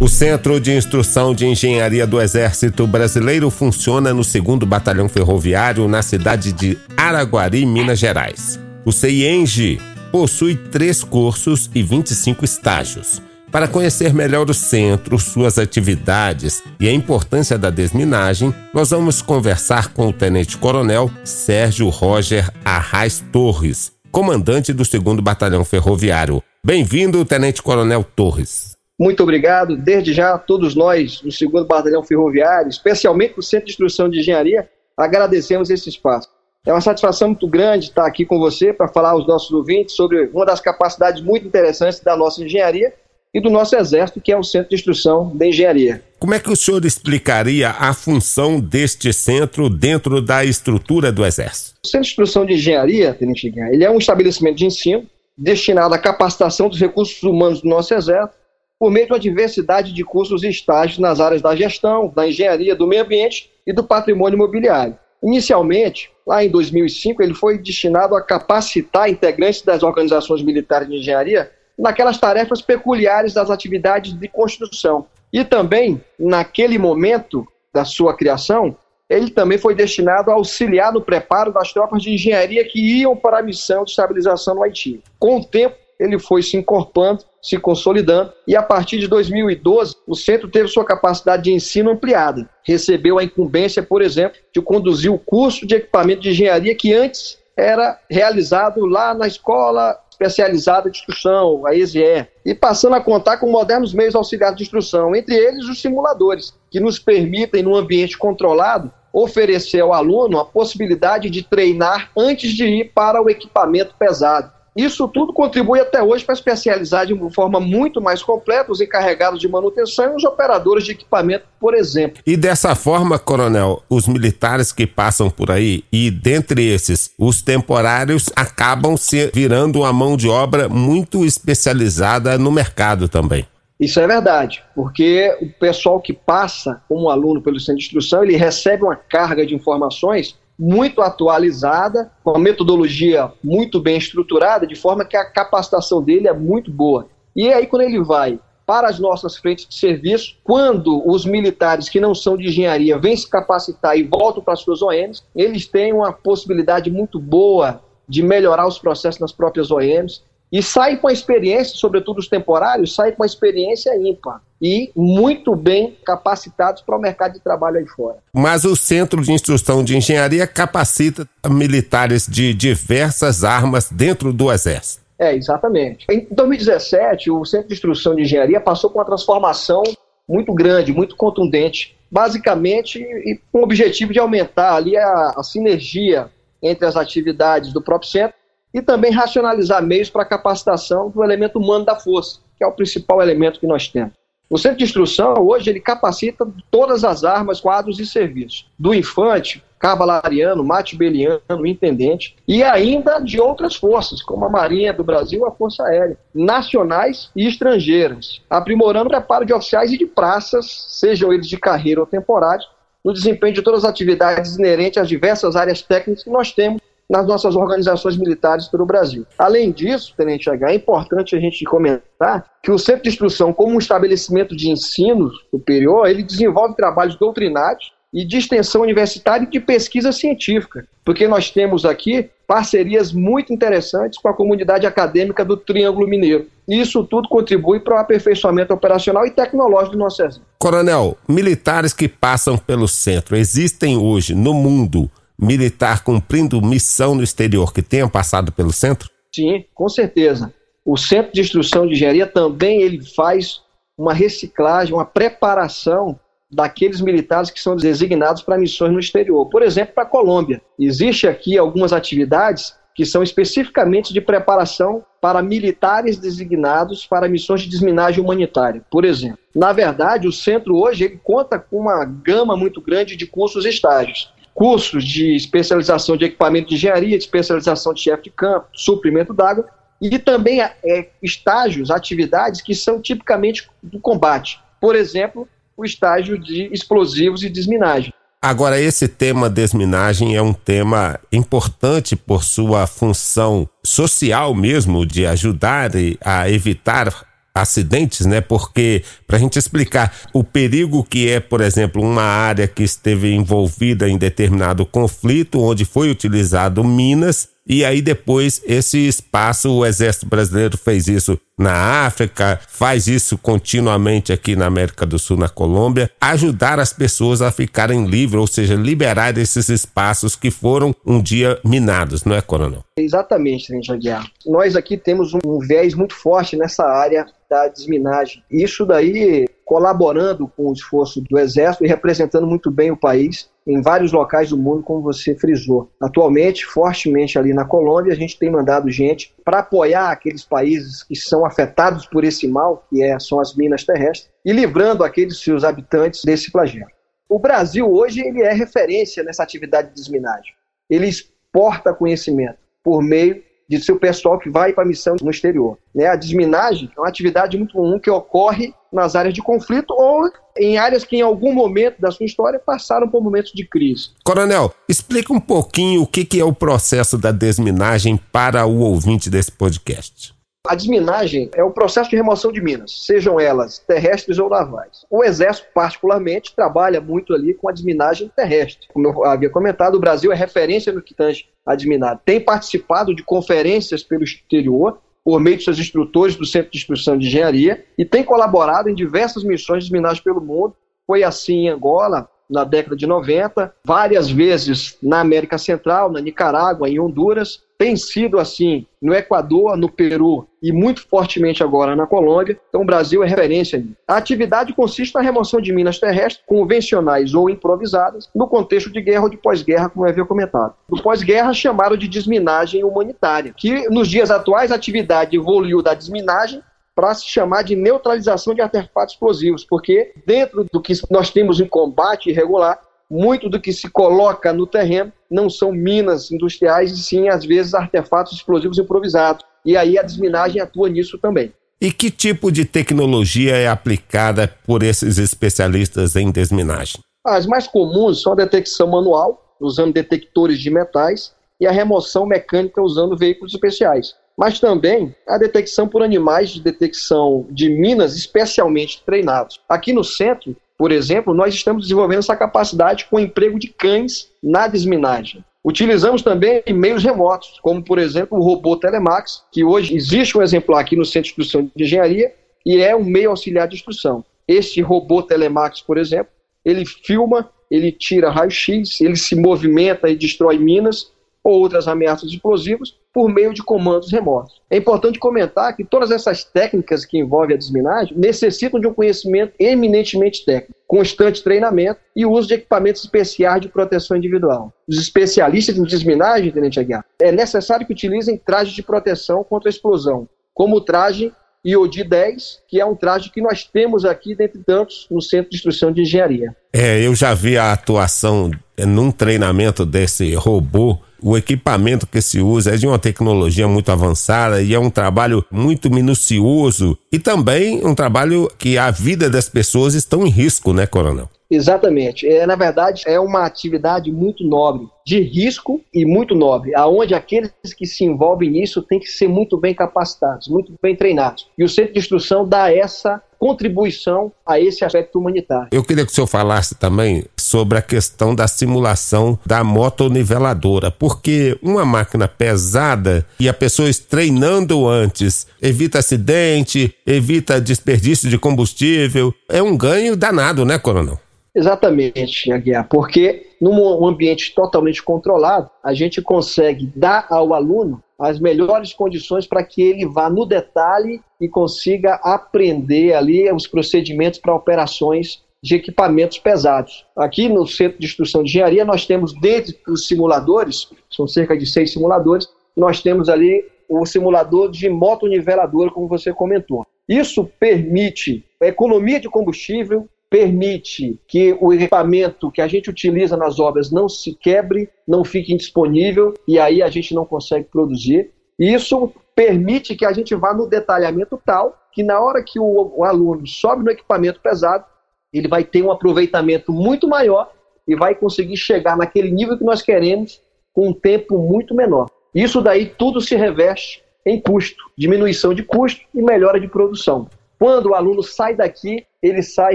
O Centro de Instrução de Engenharia do Exército Brasileiro funciona no 2 Batalhão Ferroviário, na cidade de Araguari, Minas Gerais. O CIENGE possui três cursos e 25 estágios. Para conhecer melhor o centro, suas atividades e a importância da desminagem, nós vamos conversar com o Tenente Coronel Sérgio Roger Arraes Torres, comandante do 2 Batalhão Ferroviário. Bem-vindo, Tenente Coronel Torres. Muito obrigado, desde já, todos nós do 2 Batalhão Ferroviário, especialmente do Centro de Instrução de Engenharia, agradecemos esse espaço. É uma satisfação muito grande estar aqui com você para falar aos nossos ouvintes sobre uma das capacidades muito interessantes da nossa engenharia e do nosso Exército, que é o Centro de Instrução de Engenharia. Como é que o senhor explicaria a função deste centro dentro da estrutura do Exército? O Centro de Instrução de Engenharia, Tenente Guilherme, ele é um estabelecimento de ensino destinado à capacitação dos recursos humanos do nosso Exército por meio de uma diversidade de cursos e estágios nas áreas da gestão, da engenharia, do meio ambiente e do patrimônio imobiliário. Inicialmente, lá em 2005, ele foi destinado a capacitar integrantes das organizações militares de engenharia naquelas tarefas peculiares das atividades de construção. E também, naquele momento da sua criação, ele também foi destinado a auxiliar no preparo das tropas de engenharia que iam para a missão de estabilização no Haiti. Com o tempo, ele foi se incorporando, se consolidando, e a partir de 2012, o centro teve sua capacidade de ensino ampliada. Recebeu a incumbência, por exemplo, de conduzir o curso de equipamento de engenharia que antes era realizado lá na escola especializada de instrução, a ESE, e passando a contar com modernos meios auxiliares de instrução, entre eles os simuladores, que nos permitem, num ambiente controlado, oferecer ao aluno a possibilidade de treinar antes de ir para o equipamento pesado. Isso tudo contribui até hoje para especializar de uma forma muito mais completa os encarregados de manutenção e os operadores de equipamento, por exemplo. E dessa forma, coronel, os militares que passam por aí, e dentre esses, os temporários, acabam se virando uma mão de obra muito especializada no mercado também. Isso é verdade, porque o pessoal que passa como aluno pelo centro de instrução, ele recebe uma carga de informações muito atualizada, com a metodologia muito bem estruturada, de forma que a capacitação dele é muito boa. E aí, quando ele vai para as nossas frentes de serviço, quando os militares que não são de engenharia vêm se capacitar e voltam para as suas OMs, eles têm uma possibilidade muito boa de melhorar os processos nas próprias OMs, e sai com a experiência, sobretudo os temporários, sai com a experiência ímpar e muito bem capacitados para o mercado de trabalho aí fora. Mas o Centro de Instrução de Engenharia capacita militares de diversas armas dentro do Exército. É, exatamente. Em 2017, o Centro de Instrução de Engenharia passou por uma transformação muito grande, muito contundente, basicamente com o objetivo de aumentar ali a, a sinergia entre as atividades do próprio centro e também racionalizar meios para a capacitação do elemento humano da força, que é o principal elemento que nós temos. O centro de instrução, hoje, ele capacita todas as armas, quadros e serviços, do infante, cavalariano, matibeliano, intendente, e ainda de outras forças, como a Marinha do Brasil, a Força Aérea, nacionais e estrangeiras, aprimorando o preparo de oficiais e de praças, sejam eles de carreira ou temporários, no desempenho de todas as atividades inerentes às diversas áreas técnicas que nós temos nas nossas organizações militares pelo Brasil. Além disso, Tenente H, é importante a gente comentar que o Centro de Instrução, como um estabelecimento de ensino superior, ele desenvolve trabalhos doutrinários e de extensão universitária e de pesquisa científica, porque nós temos aqui parcerias muito interessantes com a comunidade acadêmica do Triângulo Mineiro. E isso tudo contribui para o aperfeiçoamento operacional e tecnológico do nosso exército. Coronel, militares que passam pelo centro existem hoje no mundo militar cumprindo missão no exterior que tenha passado pelo centro? Sim, com certeza. O Centro de Instrução de Engenharia também ele faz uma reciclagem, uma preparação daqueles militares que são designados para missões no exterior. Por exemplo, para a Colômbia. Existe aqui algumas atividades que são especificamente de preparação para militares designados para missões de desminagem humanitária, por exemplo. Na verdade, o centro hoje ele conta com uma gama muito grande de cursos e estágios cursos de especialização de equipamento de engenharia, de especialização de chefe de campo, suprimento d'água, e também é, estágios, atividades que são tipicamente do combate. Por exemplo, o estágio de explosivos e desminagem. Agora, esse tema desminagem é um tema importante por sua função social mesmo, de ajudar a evitar acidentes, né? Porque, para a gente explicar o perigo que é, por exemplo, uma área que esteve envolvida em determinado conflito, onde foi utilizado minas, e aí depois esse espaço, o Exército Brasileiro fez isso na África, faz isso continuamente aqui na América do Sul, na Colômbia, ajudar as pessoas a ficarem livres, ou seja, liberar esses espaços que foram um dia minados, não é, Coronel? Exatamente, Tenente Aguiar. Nós aqui temos um viés muito forte nessa área da desminagem. Isso daí colaborando com o esforço do Exército e representando muito bem o país em vários locais do mundo, como você frisou. Atualmente, fortemente ali na Colômbia, a gente tem mandado gente para apoiar aqueles países que são afetados por esse mal, que é, são as minas terrestres, e livrando aqueles seus habitantes desse flagelo. O Brasil hoje ele é referência nessa atividade de desminagem. Ele exporta conhecimento por meio de seu pessoal que vai para a missão no exterior. Né? A desminagem é uma atividade muito comum que ocorre nas áreas de conflito ou em áreas que em algum momento da sua história passaram por momentos de crise. Coronel, explica um pouquinho o que, que é o processo da desminagem para o ouvinte desse podcast. A desminagem é o processo de remoção de minas, sejam elas terrestres ou navais. O Exército, particularmente, trabalha muito ali com a desminagem terrestre. Como eu havia comentado, o Brasil é referência no que tange a desminar. Tem participado de conferências pelo exterior, por meio de seus instrutores do Centro de Instrução de Engenharia, e tem colaborado em diversas missões de desminagem pelo mundo. Foi assim em Angola, na década de 90, várias vezes na América Central, na Nicarágua, em Honduras, tem sido assim no Equador, no Peru e muito fortemente agora na Colômbia. Então o Brasil é referência. A atividade consiste na remoção de minas terrestres convencionais ou improvisadas no contexto de guerra ou de pós-guerra, como havia comentado. No pós-guerra chamaram de desminagem humanitária, que nos dias atuais a atividade evoluiu da desminagem para se chamar de neutralização de artefatos explosivos, porque dentro do que nós temos em combate irregular, muito do que se coloca no terreno não são minas industriais, e sim, às vezes, artefatos explosivos improvisados. E aí a desminagem atua nisso também. E que tipo de tecnologia é aplicada por esses especialistas em desminagem? As mais comuns são a detecção manual, usando detectores de metais, e a remoção mecânica usando veículos especiais mas também a detecção por animais de detecção de minas especialmente treinados. Aqui no centro, por exemplo, nós estamos desenvolvendo essa capacidade com o emprego de cães na desminagem. Utilizamos também meios remotos, como por exemplo o robô Telemax, que hoje existe um exemplar aqui no Centro de Instrução de Engenharia e é um meio auxiliar de instrução. Este robô Telemax, por exemplo, ele filma, ele tira raio-x, ele se movimenta e destrói minas ou outras ameaças explosivas por meio de comandos remotos. É importante comentar que todas essas técnicas que envolvem a desminagem necessitam de um conhecimento eminentemente técnico, constante treinamento e uso de equipamentos especiais de proteção individual. Os especialistas em desminagem, Tenente Aguiar, é necessário que utilizem trajes de proteção contra a explosão, como o traje IOD 10, que é um traje que nós temos aqui, dentre tantos, no Centro de Instrução de Engenharia. É, eu já vi a atuação num treinamento desse robô o equipamento que se usa é de uma tecnologia muito avançada e é um trabalho muito minucioso e também um trabalho que a vida das pessoas estão em risco, né, Coronel? Exatamente. É, na verdade, é uma atividade muito nobre, de risco e muito nobre, aonde aqueles que se envolvem nisso têm que ser muito bem capacitados, muito bem treinados. E o Centro de Instrução dá essa contribuição a esse aspecto humanitário. Eu queria que o senhor falasse também sobre a questão da simulação da motoniveladora, porque uma máquina pesada e a pessoa treinando antes evita acidente, evita desperdício de combustível, é um ganho danado, né, coronel? Exatamente, Aguiar, porque num ambiente totalmente controlado, a gente consegue dar ao aluno as melhores condições para que ele vá no detalhe e consiga aprender ali os procedimentos para operações de equipamentos pesados. Aqui no Centro de Instrução de Engenharia, nós temos, dentre os simuladores, são cerca de seis simuladores, nós temos ali o simulador de motonivelador, como você comentou. Isso permite economia de combustível, permite que o equipamento que a gente utiliza nas obras não se quebre, não fique indisponível e aí a gente não consegue produzir. Isso permite que a gente vá no detalhamento tal que na hora que o aluno sobe no equipamento pesado, ele vai ter um aproveitamento muito maior e vai conseguir chegar naquele nível que nós queremos com um tempo muito menor. Isso daí tudo se reveste em custo, diminuição de custo e melhora de produção. quando o aluno sai daqui, ele sai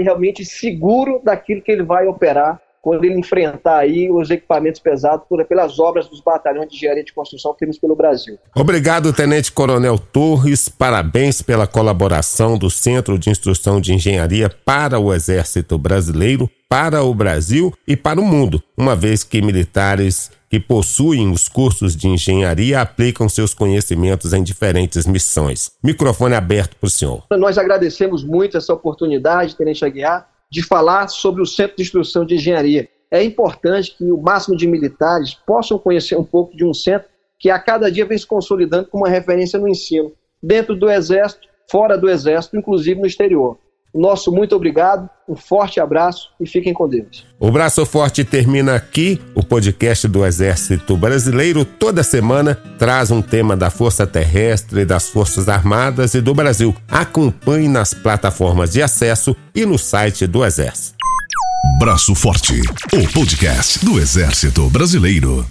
realmente seguro daquilo que ele vai operar quando ele enfrentar aí os equipamentos pesados por, pelas obras dos batalhões de engenharia de construção que temos pelo Brasil. Obrigado, Tenente Coronel Torres. Parabéns pela colaboração do Centro de Instrução de Engenharia para o Exército Brasileiro, para o Brasil e para o mundo, uma vez que militares que possuem os cursos de engenharia aplicam seus conhecimentos em diferentes missões. Microfone aberto para o senhor. Nós agradecemos muito essa oportunidade, Tenente Aguiar de falar sobre o Centro de Instrução de Engenharia. É importante que o máximo de militares possam conhecer um pouco de um centro que a cada dia vem se consolidando como uma referência no ensino, dentro do Exército, fora do Exército, inclusive no exterior. Nosso muito obrigado, um forte abraço e fiquem com Deus. O Braço Forte termina aqui. O podcast do Exército Brasileiro toda semana traz um tema da Força Terrestre, das Forças Armadas e do Brasil. Acompanhe nas plataformas de acesso e no site do Exército. Braço Forte, o podcast do Exército Brasileiro.